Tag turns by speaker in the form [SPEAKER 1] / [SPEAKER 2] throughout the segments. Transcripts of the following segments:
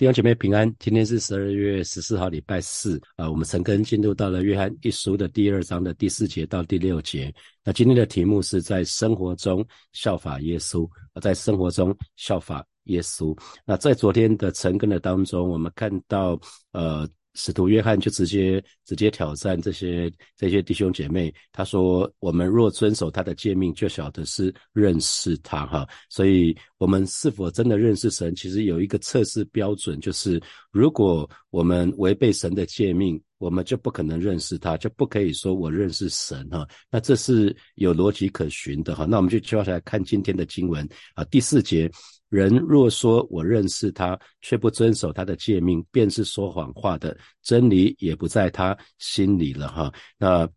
[SPEAKER 1] 弟兄姐妹平安，今天是十二月十四号，礼拜四啊。我们陈更进入到了约翰一书的第二章的第四节到第六节。那今天的题目是在生活中效法耶稣，在生活中效法耶稣。那在昨天的陈更的当中，我们看到呃。使徒约翰就直接直接挑战这些这些弟兄姐妹，他说：“我们若遵守他的诫命，就晓得是认识他。”哈，所以我们是否真的认识神，其实有一个测试标准，就是如果我们违背神的诫命，我们就不可能认识他，就不可以说我认识神。哈，那这是有逻辑可循的。哈，那我们就接下来看今天的经文啊，第四节。人若说我认识他，却不遵守他的诫命，便是说谎话的，真理也不在他心里了。哈，那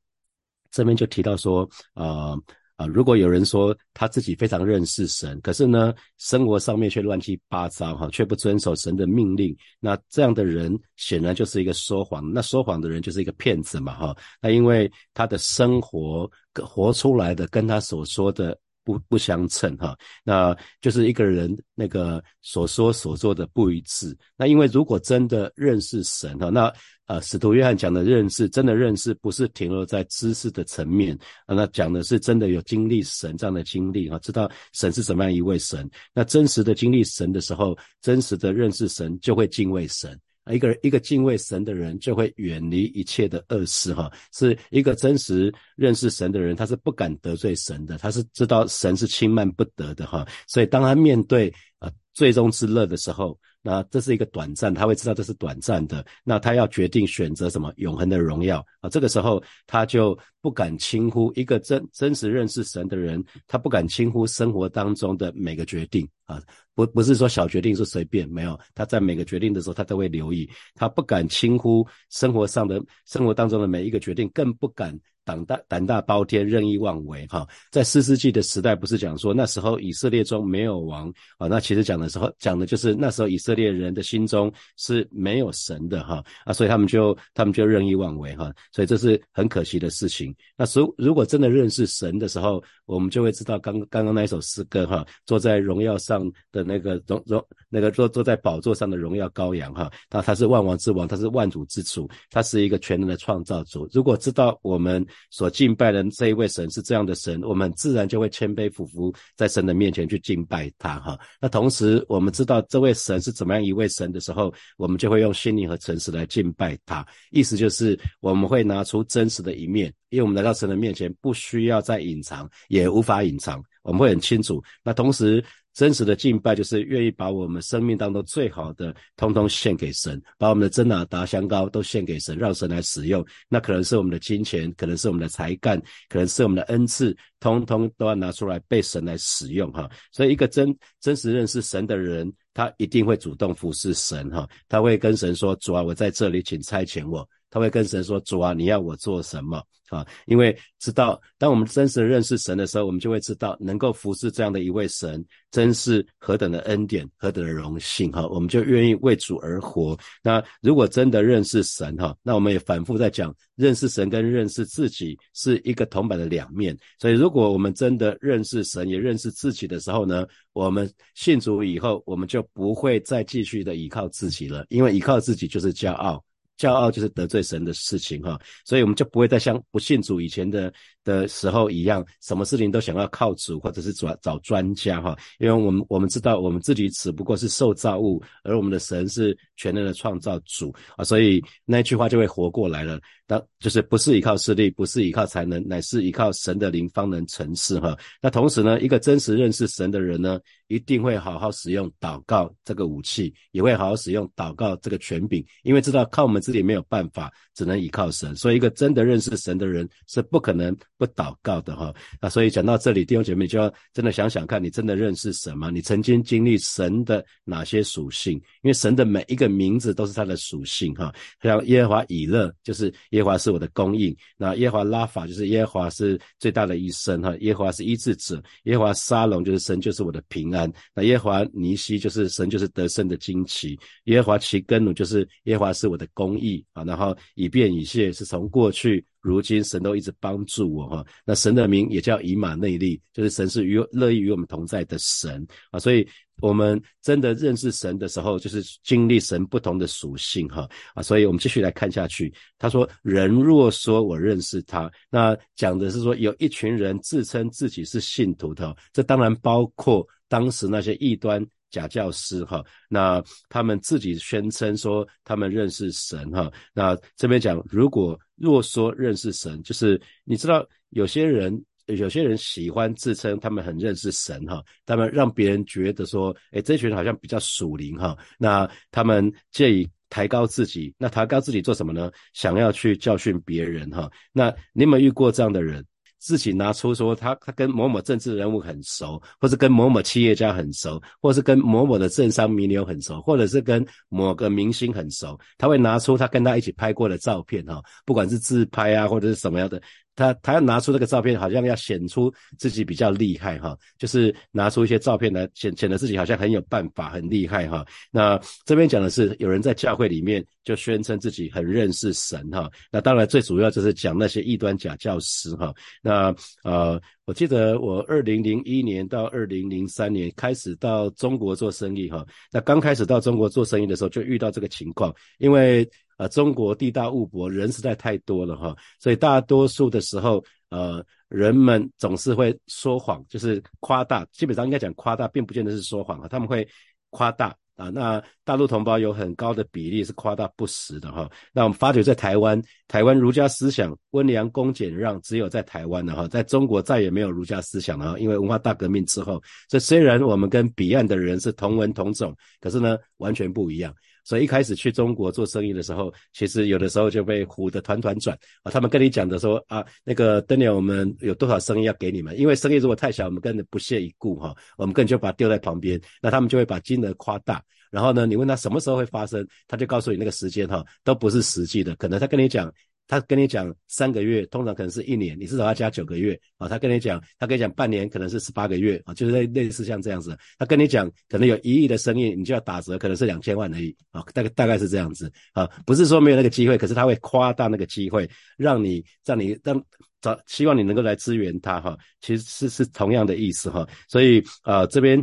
[SPEAKER 1] 这边就提到说，啊啊，如果有人说他自己非常认识神，可是呢，生活上面却乱七八糟，哈，却不遵守神的命令，那这样的人显然就是一个说谎。那说谎的人就是一个骗子嘛，哈。那因为他的生活活出来的跟他所说的。不不相称哈，那就是一个人那个所说所做的不一致。那因为如果真的认识神哈，那呃使徒约翰讲的认识，真的认识不是停留在知识的层面啊，那讲的是真的有经历神这样的经历哈，知道神是怎么样一位神。那真实的经历神的时候，真实的认识神，就会敬畏神。一个人一个敬畏神的人，就会远离一切的恶事，哈，是一个真实认识神的人，他是不敢得罪神的，他是知道神是轻慢不得的，哈，所以当他面对呃最终之乐的时候。那这是一个短暂，他会知道这是短暂的。那他要决定选择什么永恒的荣耀啊？这个时候他就不敢轻忽一个真真实认识神的人，他不敢轻忽生活当中的每个决定啊！不不是说小决定是随便，没有他在每个决定的时候他都会留意，他不敢轻忽生活上的生活当中的每一个决定，更不敢。胆大胆大包天，任意妄为，哈，在四世纪的时代，不是讲说那时候以色列中没有王啊，那其实讲的时候讲的就是那时候以色列人的心中是没有神的，哈啊，所以他们就他们就任意妄为，哈，所以这是很可惜的事情。那如如果真的认识神的时候，我们就会知道刚刚刚那一首诗歌，哈，坐在荣耀上的那个荣荣那个坐坐在宝座上的荣耀羔羊，哈，那他是万王之王，他是万主之主，他是一个全能的创造主。如果知道我们。所敬拜的这一位神是这样的神，我们自然就会谦卑俯伏在神的面前去敬拜他哈。那同时我们知道这位神是怎么样一位神的时候，我们就会用心灵和诚实来敬拜他。意思就是我们会拿出真实的一面，因为我们来到神的面前不需要再隐藏，也无法隐藏，我们会很清楚。那同时。真实的敬拜就是愿意把我们生命当中最好的，通通献给神，把我们的真拿达香膏都献给神，让神来使用。那可能是我们的金钱，可能是我们的才干，可能是我们的恩赐，通通都要拿出来被神来使用哈。所以，一个真真实认识神的人，他一定会主动服侍神哈。他会跟神说：“主啊，我在这里，请差遣我。”他会跟神说：“主啊，你要我做什么啊？”因为知道，当我们真实的认识神的时候，我们就会知道，能够服侍这样的一位神，真是何等的恩典，何等的荣幸哈！我们就愿意为主而活。那如果真的认识神哈，那我们也反复在讲，认识神跟认识自己是一个铜板的两面。所以，如果我们真的认识神，也认识自己的时候呢，我们信主以后，我们就不会再继续的依靠自己了，因为依靠自己就是骄傲。骄傲就是得罪神的事情哈，所以我们就不会再像不信主以前的的时候一样，什么事情都想要靠主或者是找找专家哈，因为我们我们知道我们自己只不过是受造物，而我们的神是全能的创造主啊，所以那句话就会活过来了。当就是不是依靠势力，不是依靠才能，乃是依靠神的灵方能成事哈。那同时呢，一个真实认识神的人呢，一定会好好使用祷告这个武器，也会好好使用祷告这个权柄，因为知道靠我们自己没有办法，只能依靠神。所以一个真的认识神的人是不可能不祷告的哈。那所以讲到这里，弟兄姐妹就要真的想想看，你真的认识神吗？你曾经经历神的哪些属性？因为神的每一个名字都是他的属性哈。像耶和华以勒就是。耶和华是我的供应，那耶华拉法就是耶和华是最大的医生哈，耶和华是医治者，耶华沙龙就是神就是我的平安，那耶华尼西就是神就是得胜的惊奇，耶和华奇根努就是耶和华是我的公义啊，然后以便以谢是从过去。如今神都一直帮助我哈。那神的名也叫以马内利，就是神是与乐意与我们同在的神啊。所以我们真的认识神的时候，就是经历神不同的属性哈啊。所以我们继续来看下去。他说：“人若说我认识他，那讲的是说有一群人自称自己是信徒的，这当然包括当时那些异端。”假教师哈，那他们自己宣称说他们认识神哈，那这边讲如果若说认识神，就是你知道有些人有些人喜欢自称他们很认识神哈，他们让别人觉得说，哎，这群人好像比较属灵哈，那他们借以抬高自己，那抬高自己做什么呢？想要去教训别人哈，那你有没有遇过这样的人？自己拿出说他他跟某某政治人物很熟，或是跟某某企业家很熟，或是跟某某的政商名流很熟，或者是跟某个明星很熟，他会拿出他跟他一起拍过的照片哈，不管是自拍啊或者是什么样的。他他要拿出这个照片，好像要显出自己比较厉害哈，就是拿出一些照片来显显得自己好像很有办法、很厉害哈。那这边讲的是有人在教会里面就宣称自己很认识神哈。那当然最主要就是讲那些异端假教师哈。那呃，我记得我二零零一年到二零零三年开始到中国做生意哈。那刚开始到中国做生意的时候就遇到这个情况，因为。啊，中国地大物博，人实在太多了哈，所以大多数的时候，呃，人们总是会说谎，就是夸大，基本上应该讲夸大，并不见得是说谎啊，他们会夸大啊。那大陆同胞有很高的比例是夸大不实的哈。那我们发觉在台湾，台湾儒家思想温良恭俭让，只有在台湾的哈，在中国再也没有儒家思想了，因为文化大革命之后，这虽然我们跟彼岸的人是同文同种，可是呢，完全不一样。所以一开始去中国做生意的时候，其实有的时候就被唬得团团转啊。他们跟你讲的说啊，那个等年我们有多少生意要给你们，因为生意如果太小，我们根本不屑一顾哈，我们根本就把它丢在旁边。那他们就会把金额夸大，然后呢，你问他什么时候会发生，他就告诉你那个时间哈，都不是实际的，可能他跟你讲。他跟你讲三个月，通常可能是一年，你至少要加九个月啊。他跟你讲，他跟你讲半年，可能是十八个月啊，就是类类似像这样子。他跟你讲，可能有一亿的生意，你就要打折，可能是两千万而已啊，大概大概是这样子啊。不是说没有那个机会，可是他会夸大那个机会，让你让你让找希望你能够来支援他哈。其实是是同样的意思哈。所以啊，这边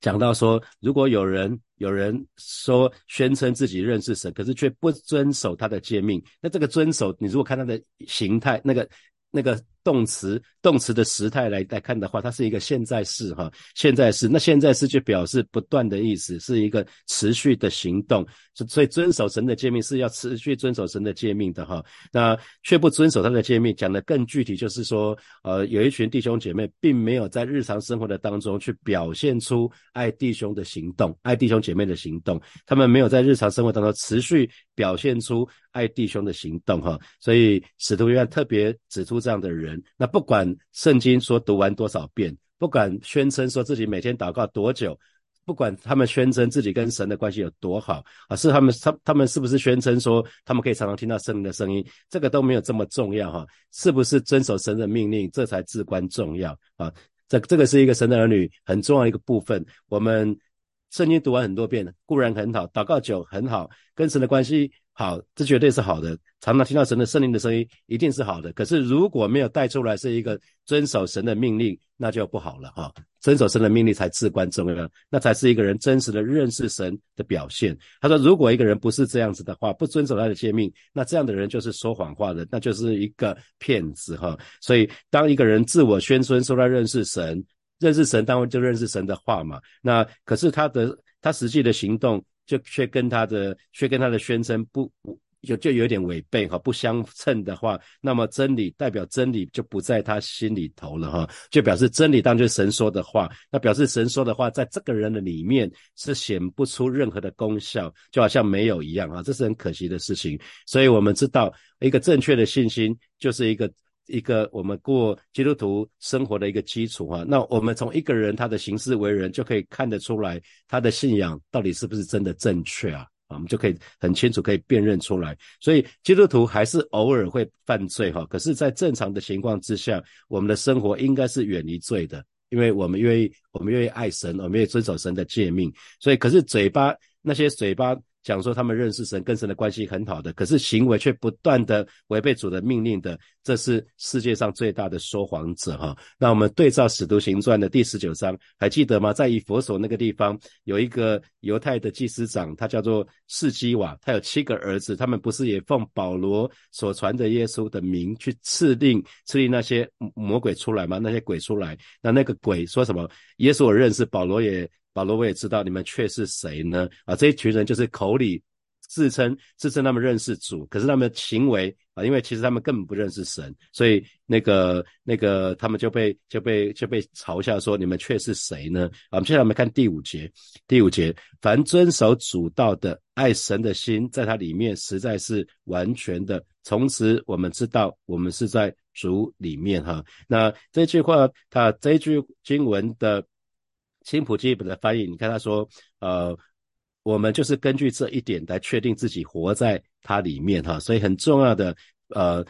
[SPEAKER 1] 讲到说，如果有人。有人说宣称自己认识神，可是却不遵守他的诫命。那这个遵守，你如果看他的形态，那个那个。动词动词的时态来来看的话，它是一个现在式哈，现在式。那现在式就表示不断的意思，是一个持续的行动。所以遵守神的诫命是要持续遵守神的诫命的哈。那却不遵守他的诫命，讲的更具体，就是说，呃，有一群弟兄姐妹并没有在日常生活的当中去表现出爱弟兄的行动，爱弟兄姐妹的行动，他们没有在日常生活当中持续表现出爱弟兄的行动哈。所以使徒约翰特别指出这样的人。那不管圣经说读完多少遍，不管宣称说自己每天祷告多久，不管他们宣称自己跟神的关系有多好啊，是他们他他们是不是宣称说他们可以常常听到圣灵的声音，这个都没有这么重要哈，是不是遵守神的命令，这才至关重要啊。这这个是一个神的儿女很重要一个部分。我们圣经读完很多遍固然很好，祷告久很好，跟神的关系。好，这绝对是好的。常常听到神的圣灵的声音，一定是好的。可是如果没有带出来是一个遵守神的命令，那就不好了哈。遵守神的命令才至关重要，那才是一个人真实的认识神的表现。他说，如果一个人不是这样子的话，不遵守他的诫命，那这样的人就是说谎话的，那就是一个骗子哈。所以，当一个人自我宣称说他认识神，认识神，当然就认识神的话嘛。那可是他的他实际的行动。就却跟他的却跟他的宣称不就就有点违背哈，不相称的话，那么真理代表真理就不在他心里头了哈，就表示真理当就神说的话，那表示神说的话在这个人的里面是显不出任何的功效，就好像没有一样啊，这是很可惜的事情。所以我们知道一个正确的信心就是一个。一个我们过基督徒生活的一个基础啊，那我们从一个人他的行事为人就可以看得出来，他的信仰到底是不是真的正确啊？啊，我们就可以很清楚可以辨认出来。所以基督徒还是偶尔会犯罪哈，可是，在正常的情况之下，我们的生活应该是远离罪的，因为我们愿意，我们愿意爱神，我们愿意遵守神的诫命。所以，可是嘴巴那些嘴巴讲说他们认识神，跟神的关系很好的，可是行为却不断的违背主的命令的，这是世界上最大的说谎者哈。那我们对照使徒行传的第十九章，还记得吗？在以佛所那个地方，有一个犹太的祭司长，他叫做士基瓦，他有七个儿子，他们不是也奉保罗所传的耶稣的名去赐令赐令那些魔鬼出来吗？那些鬼出来，那那个鬼说什么？耶稣我认识，保罗也。保罗，我也知道你们却是谁呢？啊，这一群人就是口里自称自称他们认识主，可是他们的行为啊，因为其实他们根本不认识神，所以那个那个他们就被就被就被嘲笑说你们却是谁呢？啊，我们现在我们看第五节，第五节，凡遵守主道的，爱神的心在他里面实在是完全的。从此我们知道我们是在主里面哈。那这句话，他这句经文的。新普基本的翻译，你看他说，呃，我们就是根据这一点来确定自己活在它里面哈，所以很重要的，呃，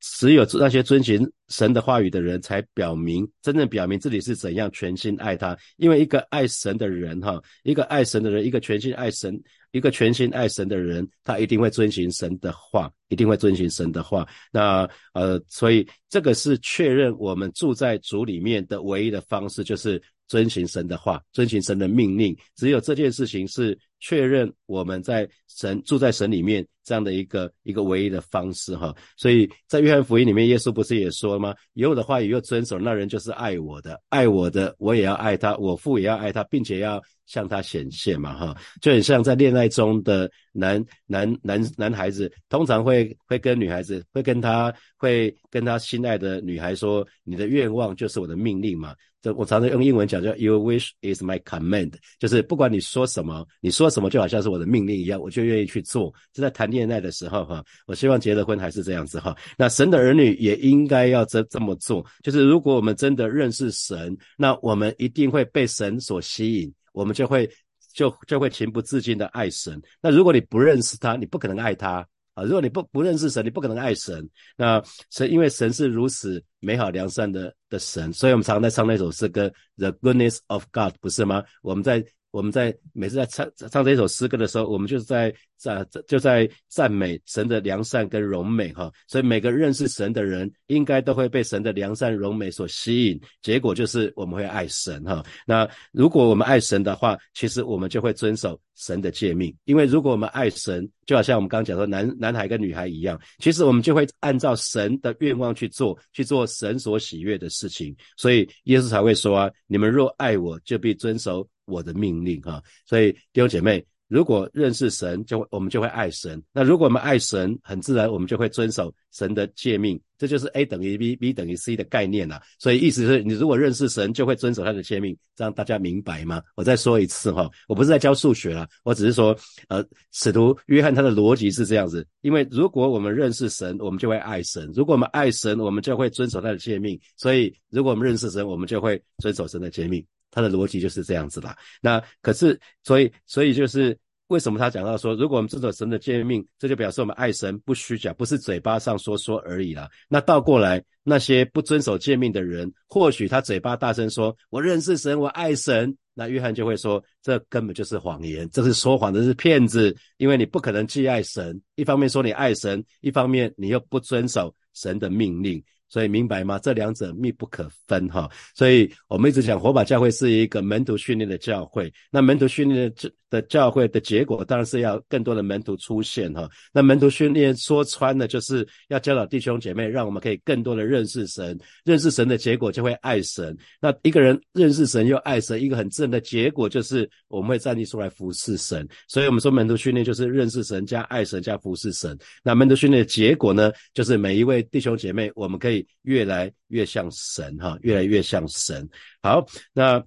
[SPEAKER 1] 只有那些遵循神的话语的人，才表明真正表明自己是怎样全心爱他，因为一个爱神的人哈，一个爱神的人，一个全心爱神，一个全心爱神的人，他一定会遵循神的话，一定会遵循神的话。那呃，所以这个是确认我们住在主里面的唯一的方式，就是。遵循神的话，遵循神的命令，只有这件事情是确认我们在神住在神里面这样的一个一个唯一的方式哈。所以在约翰福音里面，耶稣不是也说吗？有我的话语又遵守，那人就是爱我的，爱我的，我也要爱他，我父也要爱他，并且要向他显现嘛哈。就很像在恋爱中的男男男男孩子，通常会会跟女孩子，会跟他会跟他心爱的女孩说：“你的愿望就是我的命令嘛。”这我常常用英文讲叫 Your wish is my command，就是不管你说什么，你说什么就好像是我的命令一样，我就愿意去做。就在谈恋爱的时候哈，我希望结了婚还是这样子哈。那神的儿女也应该要这这么做，就是如果我们真的认识神，那我们一定会被神所吸引，我们就会就就会情不自禁的爱神。那如果你不认识他，你不可能爱他。啊，如果你不不认识神，你不可能爱神。那神，因为神是如此美好良善的的神，所以我们常常在唱那首诗歌《The Goodness of God》，不是吗？我们在。我们在每次在唱唱这首诗歌的时候，我们就是在在就在赞美神的良善跟荣美哈。所以每个认识神的人，应该都会被神的良善荣美所吸引。结果就是我们会爱神哈。那如果我们爱神的话，其实我们就会遵守神的诫命。因为如果我们爱神，就好像我们刚刚讲说男男孩跟女孩一样，其实我们就会按照神的愿望去做，去做神所喜悦的事情。所以耶稣才会说啊：你们若爱我，就必遵守。我的命令哈，所以弟兄姐妹，如果认识神，就会我们就会爱神。那如果我们爱神，很自然我们就会遵守神的诫命。这就是 A 等于 B，B 等于 C 的概念呐。所以意思是你如果认识神，就会遵守他的诫命。这样大家明白吗？我再说一次哈，我不是在教数学啊，我只是说，呃，使徒约翰他的逻辑是这样子。因为如果我们认识神，我们就会爱神；如果我们爱神，我们就会遵守他的诫命。所以如果我们认识神，我们就会遵守神的诫命。他的逻辑就是这样子啦。那可是，所以，所以就是为什么他讲到说，如果我们遵守神的诫命，这就表示我们爱神不虚假，不是嘴巴上说说而已啦。那倒过来，那些不遵守诫命的人，或许他嘴巴大声说我认识神，我爱神，那约翰就会说，这根本就是谎言，这是说谎的，是骗子，因为你不可能既爱神，一方面说你爱神，一方面你又不遵守神的命令。所以明白吗？这两者密不可分哈。所以我们一直讲，火把教会是一个门徒训练的教会。那门徒训练的这的教会的结果，当然是要更多的门徒出现哈。那门徒训练说穿了，就是要教导弟兄姐妹，让我们可以更多的认识神。认识神的结果就会爱神。那一个人认识神又爱神，一个很自然的结果就是我们会站立出来服侍神。所以我们说门徒训练就是认识神加爱神加服侍神。那门徒训练的结果呢，就是每一位弟兄姐妹，我们可以。越来越像神哈，越来越像神。好，那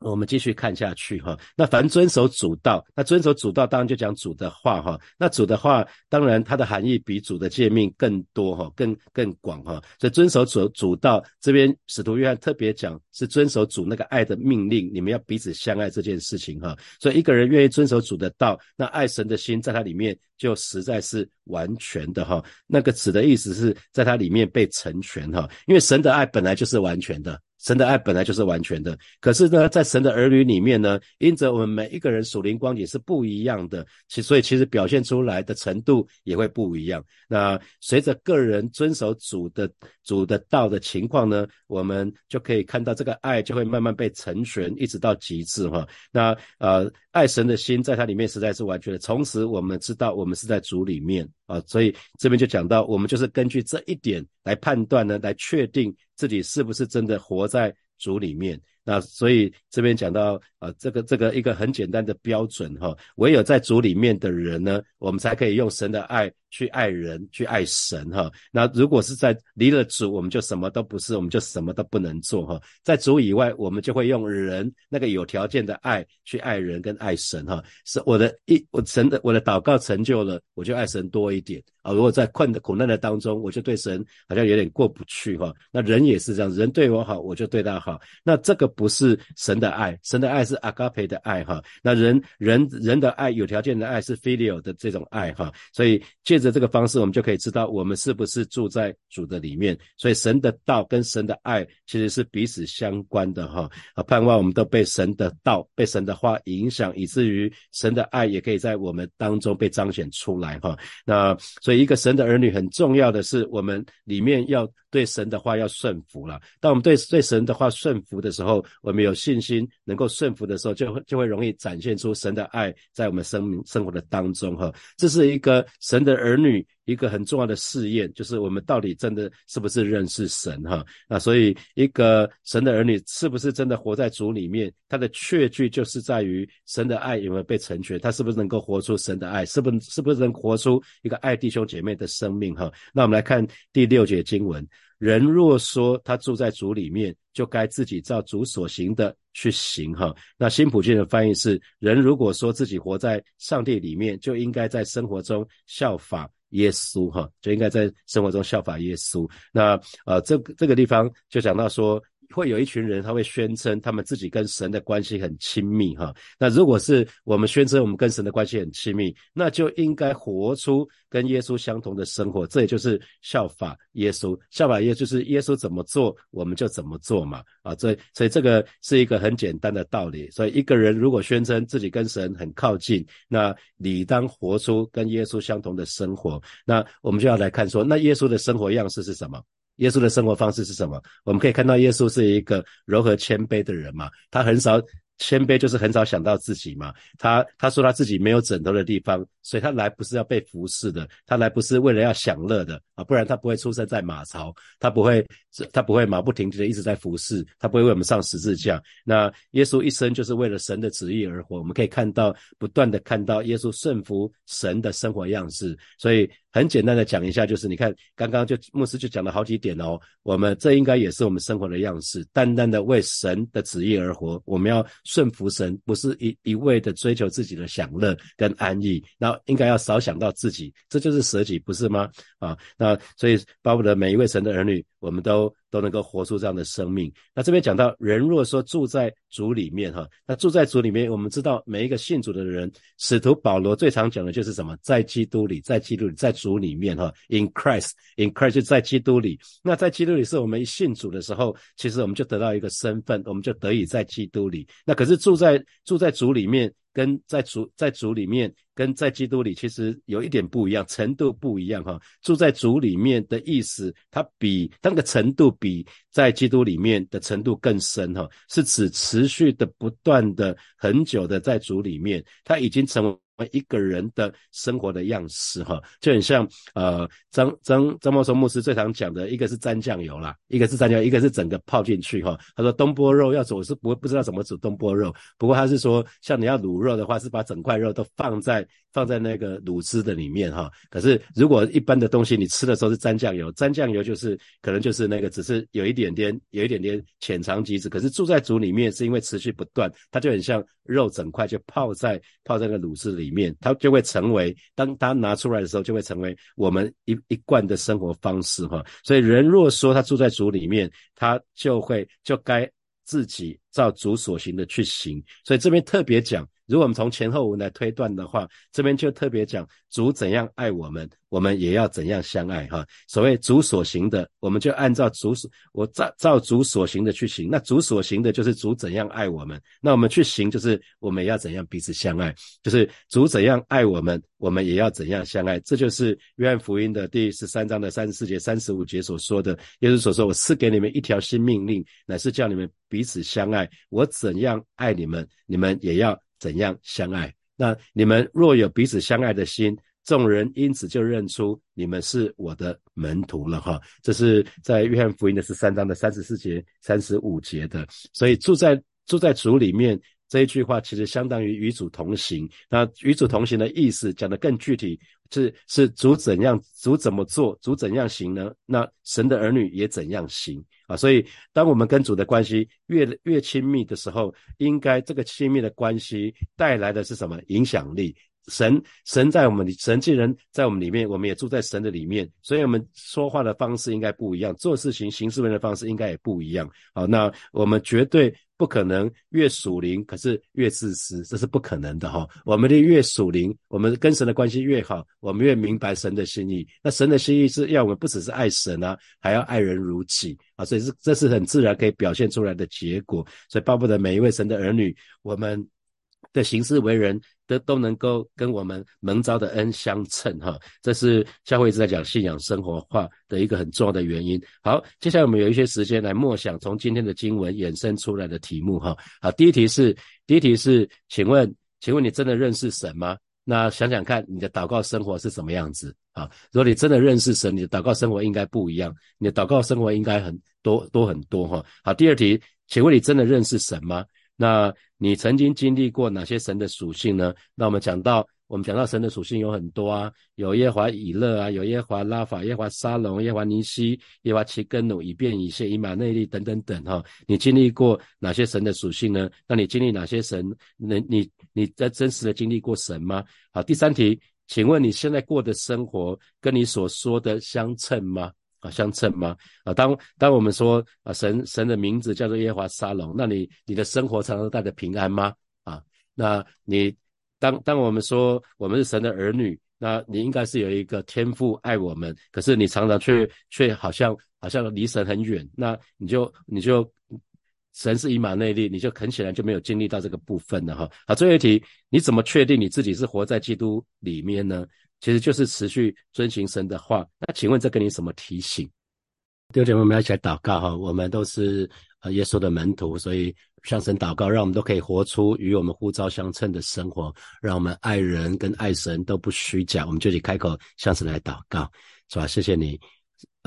[SPEAKER 1] 我们继续看下去哈。那凡遵守主道，那遵守主道当然就讲主的话哈。那主的话，当然它的含义比主的诫命更多哈，更更广哈。所以遵守主主道这边，使徒约翰特别讲是遵守主那个爱的命令，你们要彼此相爱这件事情哈。所以一个人愿意遵守主的道，那爱神的心在他里面。就实在是完全的哈，那个子的意思是在它里面被成全哈，因为神的爱本来就是完全的。神的爱本来就是完全的。可是呢，在神的儿女里面呢，因着我们每一个人属灵光景是不一样的，其所以其实表现出来的程度也会不一样。那随着个人遵守主的主的道的情况呢，我们就可以看到这个爱就会慢慢被成全，一直到极致哈。那呃，爱神的心在它里面实在是完全的。同时，我们知道我们是在主里面啊，所以这边就讲到，我们就是根据这一点来判断呢，来确定自己是不是真的活在主里面。那所以这边讲到啊，这个这个一个很简单的标准哈，唯有在主里面的人呢，我们才可以用神的爱去爱人，去爱神哈。那如果是在离了主，我们就什么都不是，我们就什么都不能做哈。在主以外，我们就会用人那个有条件的爱去爱人跟爱神哈。是我的一我神的我的祷告成就了，我就爱神多一点啊。如果在困的苦难的当中，我就对神好像有点过不去哈。那人也是这样，人对我好，我就对他好。那这个。不是神的爱，神的爱是阿嘎培的爱哈。那人人人的爱有条件的爱是 filial 的这种爱哈。所以借着这个方式，我们就可以知道我们是不是住在主的里面。所以神的道跟神的爱其实是彼此相关的哈。啊，盼望我们都被神的道、被神的话影响，以至于神的爱也可以在我们当中被彰显出来哈。那所以一个神的儿女很重要的是，我们里面要对神的话要顺服了。当我们对对神的话顺服的时候，我们有信心能够顺服的时候，就会就会容易展现出神的爱在我们生命生活的当中哈。这是一个神的儿女一个很重要的试验，就是我们到底真的是不是认识神哈？那所以一个神的儿女是不是真的活在主里面？他的确据就是在于神的爱有没有被成全，他是不是能够活出神的爱，是不是不是能活出一个爱弟兄姐妹的生命哈？那我们来看第六节经文。人若说他住在主里面，就该自己照主所行的去行哈。那新普京的翻译是：人如果说自己活在上帝里面，就应该在生活中效法耶稣哈，就应该在生活中效法耶稣。那呃，这这个地方就讲到说。会有一群人，他会宣称他们自己跟神的关系很亲密，哈。那如果是我们宣称我们跟神的关系很亲密，那就应该活出跟耶稣相同的生活，这也就是效法耶稣。效法耶就是耶稣怎么做，我们就怎么做嘛，啊，这所以这个是一个很简单的道理。所以一个人如果宣称自己跟神很靠近，那理当活出跟耶稣相同的生活。那我们就要来看说，那耶稣的生活样式是什么？耶稣的生活方式是什么？我们可以看到，耶稣是一个柔和谦卑的人嘛，他很少。谦卑就是很少想到自己嘛，他他说他自己没有枕头的地方，所以他来不是要被服侍的，他来不是为了要享乐的啊，不然他不会出生在马槽，他不会他不会马不停蹄的一直在服侍，他不会为我们上十字架。那耶稣一生就是为了神的旨意而活，我们可以看到不断的看到耶稣顺服神的生活样式。所以很简单的讲一下，就是你看刚刚就牧师就讲了好几点哦，我们这应该也是我们生活的样式，单单的为神的旨意而活，我们要。顺服神，不是一一味的追求自己的享乐跟安逸，那应该要少想到自己，这就是舍己，不是吗？啊，那所以巴不得每一位神的儿女，我们都。So 都能够活出这样的生命。那这边讲到，人若说住在主里面，哈，那住在主里面，我们知道每一个信主的人，使徒保罗最常讲的就是什么？在基督里，在基督里，在主里面，哈，in Christ，in Christ 就在基督里。那在基督里是我们信主的时候，其实我们就得到一个身份，我们就得以在基督里。那可是住在住在主里面。跟在主在主里面，跟在基督里其实有一点不一样，程度不一样哈。住在主里面的意思，它比那个程度比比在基督里面的程度更深哈，是指持续的、不断的、很久的在主里面，他已经成为。一个人的生活的样式，哈，就很像呃张张张茂松牧师最常讲的一个是沾酱油啦，一个是沾酱油，一个是整个泡进去哈。他说东坡肉要煮是不不知道怎么煮东坡肉，不过他是说像你要卤肉的话，是把整块肉都放在放在那个卤汁的里面哈。可是如果一般的东西你吃的时候是沾酱油，沾酱油就是可能就是那个只是有一点点有一点点浅尝即止，可是住在煮里面是因为持续不断，它就很像肉整块就泡在泡在那个卤汁里。面，它就会成为，当它拿出来的时候，就会成为我们一一贯的生活方式哈。所以，人若说他住在主里面，他就会就该自己照主所行的去行。所以这边特别讲，如果我们从前后文来推断的话，这边就特别讲主怎样爱我们，我们也要怎样相爱哈。所谓主所行的，我们就按照主所我照照主所行的去行。那主所行的就是主怎样爱我们，那我们去行就是我们要怎样彼此相爱，就是主怎样爱我们，我们也要怎样相爱。这就是约翰福音的第十三章的三十四节、三十五节所说的，耶稣所说：“我赐给你们一条新命令，乃是叫你们彼此相爱。我怎样爱你们，你们也要。”怎样相爱？那你们若有彼此相爱的心，众人因此就认出你们是我的门徒了。哈，这是在约翰福音的十三章的三十四节、三十五节的。所以住在住在主里面这一句话，其实相当于与主同行。那与主同行的意思讲得更具体，是是主怎样，主怎么做，主怎样行呢？那神的儿女也怎样行？啊，所以当我们跟主的关系越越亲密的时候，应该这个亲密的关系带来的是什么影响力？神神在我们里，神既然在我们里面，我们也住在神的里面，所以我们说话的方式应该不一样，做事情行事为的方式应该也不一样。好，那我们绝对不可能越属灵，可是越自私，这是不可能的哈。我们的越属灵，我们跟神的关系越好，我们越明白神的心意。那神的心意是要我们不只是爱神啊，还要爱人如己啊，所以是这是很自然可以表现出来的结果。所以巴不得每一位神的儿女，我们。的行事为人，都都能够跟我们蒙召的恩相称哈，这是教会一直在讲信仰生活化的一个很重要的原因。好，接下来我们有一些时间来默想从今天的经文衍生出来的题目哈。好，第一题是，第一题是，请问，请问你真的认识神吗？那想想看，你的祷告生活是什么样子啊？如果你真的认识神，你的祷告生活应该不一样，你的祷告生活应该很多多很多哈。好，第二题，请问你真的认识神吗？那你曾经经历过哪些神的属性呢？那我们讲到，我们讲到神的属性有很多啊，有耶华以勒啊，有耶华拉法、耶华沙龙、耶华尼西、耶华奇根努、以便以谢、以马内利等等等哈。你经历过哪些神的属性呢？那你经历哪些神？那你你在真实的经历过神吗？好，第三题，请问你现在过的生活跟你所说的相称吗？相称吗？啊，当当我们说啊，神神的名字叫做耶和华沙龙，那你你的生活常常带着平安吗？啊，那你当当我们说我们是神的儿女，那你应该是有一个天赋爱我们，可是你常常却却好像好像离神很远，那你就你就神是以马内利，你就很显然就没有经历到这个部分了哈。好，最后一题，你怎么确定你自己是活在基督里面呢？其实就是持续遵循神的话。那请问这给你什么提醒？弟兄姐妹，我们要一起来祷告哈。我们都是呃耶稣的门徒，所以向神祷告，让我们都可以活出与我们呼召相称的生活，让我们爱人跟爱神都不虚假。我们就去开口向神来祷告，是吧？谢谢你。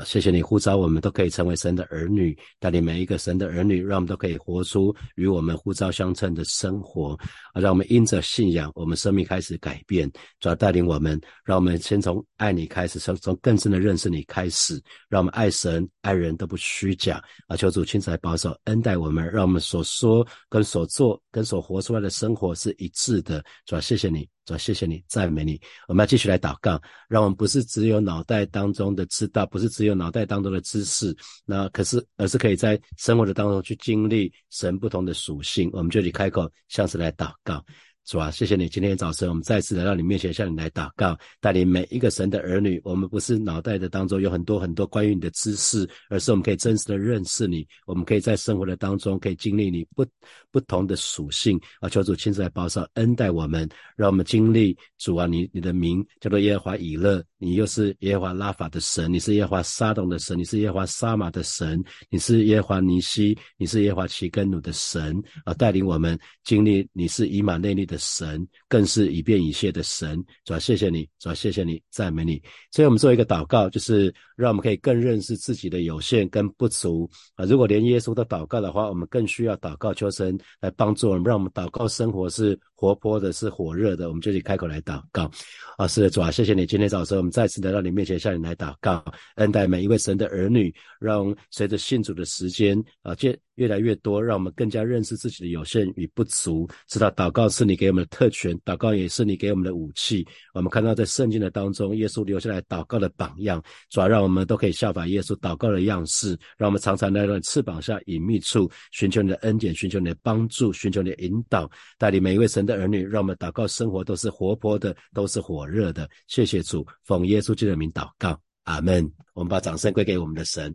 [SPEAKER 1] 谢谢你呼召我们都可以成为神的儿女，带领每一个神的儿女，让我们都可以活出与我们呼召相称的生活，啊，让我们因着信仰，我们生命开始改变，主要带领我们，让我们先从爱你开始，从从更深的认识你开始，让我们爱神爱人都不虚假，啊，求主亲自来保守恩待我们，让我们所说跟所做跟所活出来的生活是一致的，主要谢谢你。主要谢谢你，赞美你。我们要继续来祷告，让我们不是只有脑袋当中的知道，不是只有脑袋当中的知识，那可是而是可以在生活的当中去经历神不同的属性。我们就得开口向神来祷告。主啊，谢谢你！今天早晨，我们再次来到你面前，向你来祷告，带领每一个神的儿女。我们不是脑袋的当中有很多很多关于你的知识，而是我们可以真实的认识你。我们可以在生活的当中，可以经历你不不同的属性啊！求主亲自来保守恩待我们，让我们经历主啊，你你的名叫做耶和华以勒，你又是耶和华拉法的神，你是耶和华沙东的神，你是耶和华沙马的神，你是耶和华尼西，你是耶和华奇根努的神啊！带领我们经历你是以马内利的。神更是以便以谢的神，主要谢谢你，主要谢谢你，赞美你。所以，我们做一个祷告，就是让我们可以更认识自己的有限跟不足啊。如果连耶稣都祷告的话，我们更需要祷告，求神来帮助我们，让我们祷告生活是活泼的，是火热的。我们就得开口来祷告啊。是的，主啊，谢谢你。今天早晨，我们再次来到你面前，向你来祷告，恩待每一位神的儿女，让随着信主的时间啊，见。越来越多，让我们更加认识自己的有限与不足，知道祷告是你给我们的特权，祷告也是你给我们的武器。我们看到在圣经的当中，耶稣留下来祷告的榜样，主要让我们都可以效法耶稣祷告的样式，让我们常常在那翅膀下隐秘处寻求你的恩典，寻求你的帮助，寻求你的引导，带领每一位神的儿女，让我们祷告生活都是活泼的，都是火热的。谢谢主，奉耶稣基督的名祷告，阿门。我们把掌声归给我们的神。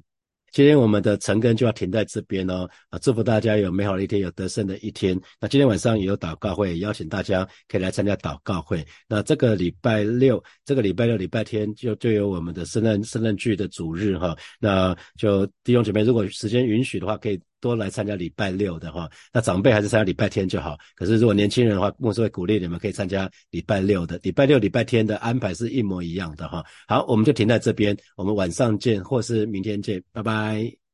[SPEAKER 1] 今天我们的晨更就要停在这边哦，啊，祝福大家有美好的一天，有得胜的一天。那今天晚上也有祷告会，邀请大家可以来参加祷告会。那这个礼拜六，这个礼拜六、礼拜天就就有我们的圣诞圣诞剧的主日哈。那就弟兄姐妹，如果时间允许的话，可以。多来参加礼拜六的哈，那长辈还是参加礼拜天就好。可是如果年轻人的话，牧师会鼓励你们可以参加礼拜六的。礼拜六、礼拜天的安排是一模一样的哈。好，我们就停在这边，我们晚上见，或是明天见，拜拜。